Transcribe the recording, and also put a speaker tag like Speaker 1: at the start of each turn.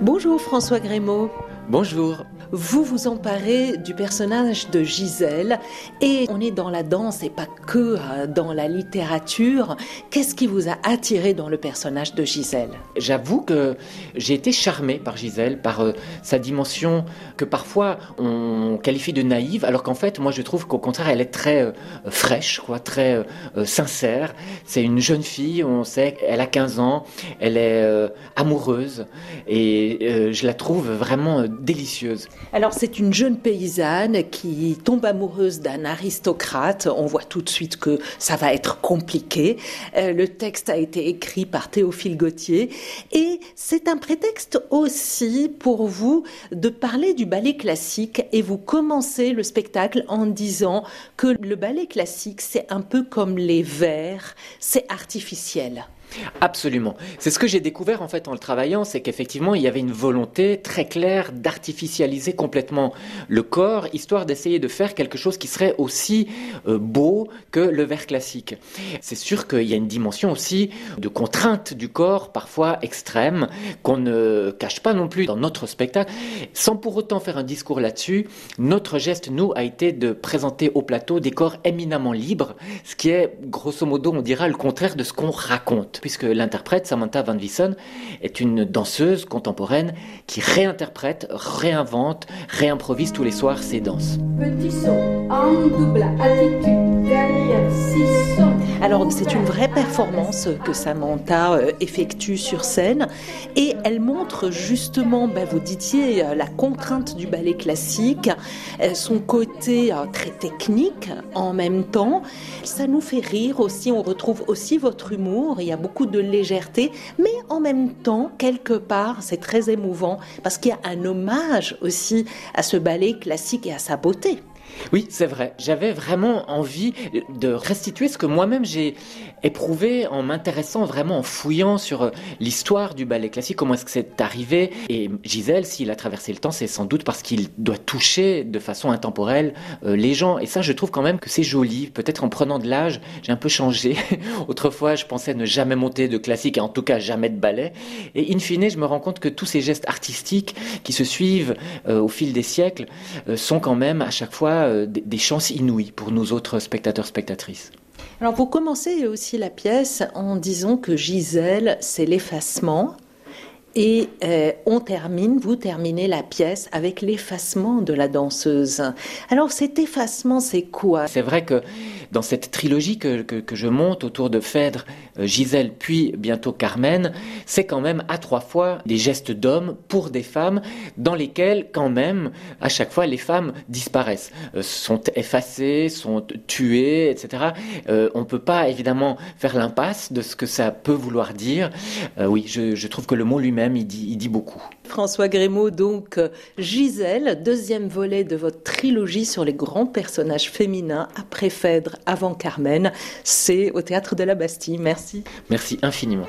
Speaker 1: Bonjour François Grémaud.
Speaker 2: Bonjour.
Speaker 1: Vous vous emparez du personnage de Gisèle et on est dans la danse et pas que euh, dans la littérature. Qu'est-ce qui vous a attiré dans le personnage de Gisèle?
Speaker 2: J'avoue que j'ai été charmé par Gisèle, par euh, sa dimension que parfois on qualifie de naïve, alors qu'en fait, moi je trouve qu'au contraire, elle est très euh, fraîche, quoi, très sincère. C'est une jeune fille, on sait qu'elle a 15 ans, elle est amoureuse et je la trouve vraiment délicieuse.
Speaker 1: Alors c'est une jeune paysanne qui tombe amoureuse d'un aristocrate. On voit tout de suite que ça va être compliqué. Euh, le texte a été écrit par Théophile Gautier et c'est un prétexte aussi pour vous de parler du ballet classique et vous commencez le spectacle en disant que le ballet classique c'est un peu comme les vers, c'est artificiel.
Speaker 2: Absolument. C'est ce que j'ai découvert en fait en le travaillant, c'est qu'effectivement il y avait une volonté très claire d'artificialiser complètement le corps, histoire d'essayer de faire quelque chose qui serait aussi euh, beau que le verre classique. C'est sûr qu'il y a une dimension aussi de contrainte du corps, parfois extrême, qu'on ne cache pas non plus dans notre spectacle. Sans pour autant faire un discours là-dessus, notre geste, nous, a été de présenter au plateau des corps éminemment libres, ce qui est, grosso modo, on dira le contraire de ce qu'on raconte puisque l'interprète, Samantha Van Vissen, est une danseuse contemporaine qui réinterprète, réinvente, réimprovise tous les soirs ses danses.
Speaker 3: Petit en double, attitude, six.
Speaker 1: Alors c'est une vraie performance que Samantha euh, effectue sur scène et elle montre justement, ben, vous disiez, euh, la contrainte du ballet classique, euh, son côté très technique en même temps. Ça nous fait rire aussi, on retrouve aussi votre humour, il y a beaucoup de légèreté, mais en même temps, quelque part, c'est très émouvant parce qu'il y a un hommage aussi à ce ballet classique et à sa beauté.
Speaker 2: Oui, c'est vrai. J'avais vraiment envie de restituer ce que moi-même j'ai éprouvé en m'intéressant vraiment, en fouillant sur euh, l'histoire du ballet classique, comment est-ce que c'est arrivé. Et Gisèle, s'il a traversé le temps, c'est sans doute parce qu'il doit toucher de façon intemporelle euh, les gens. Et ça, je trouve quand même que c'est joli. Peut-être en prenant de l'âge, j'ai un peu changé. Autrefois, je pensais ne jamais monter de classique, et en tout cas jamais de ballet. Et in fine, je me rends compte que tous ces gestes artistiques qui se suivent euh, au fil des siècles sont quand même à chaque fois euh, des chances inouïes pour nous autres spectateurs, spectatrices.
Speaker 1: Alors vous commencez aussi la pièce en disant que Gisèle, c'est l'effacement. Et euh, on termine, vous terminez la pièce avec l'effacement de la danseuse. Alors cet effacement, c'est quoi?
Speaker 2: C'est vrai que dans cette trilogie que, que, je monte autour de Phèdre, euh, Gisèle, puis bientôt Carmen, c'est quand même à trois fois des gestes d'hommes pour des femmes dans lesquels quand même à chaque fois les femmes disparaissent, euh, sont effacées, sont tuées, etc. On peut pas évidemment faire l'impasse de ce que ça peut vouloir dire. Oui, je, trouve que le mot lui-même il dit, il dit beaucoup.
Speaker 1: François Grémaud, donc Gisèle, deuxième volet de votre trilogie sur les grands personnages féminins après Phèdre avant Carmen. C'est au théâtre de la Bastille. Merci.
Speaker 2: Merci infiniment.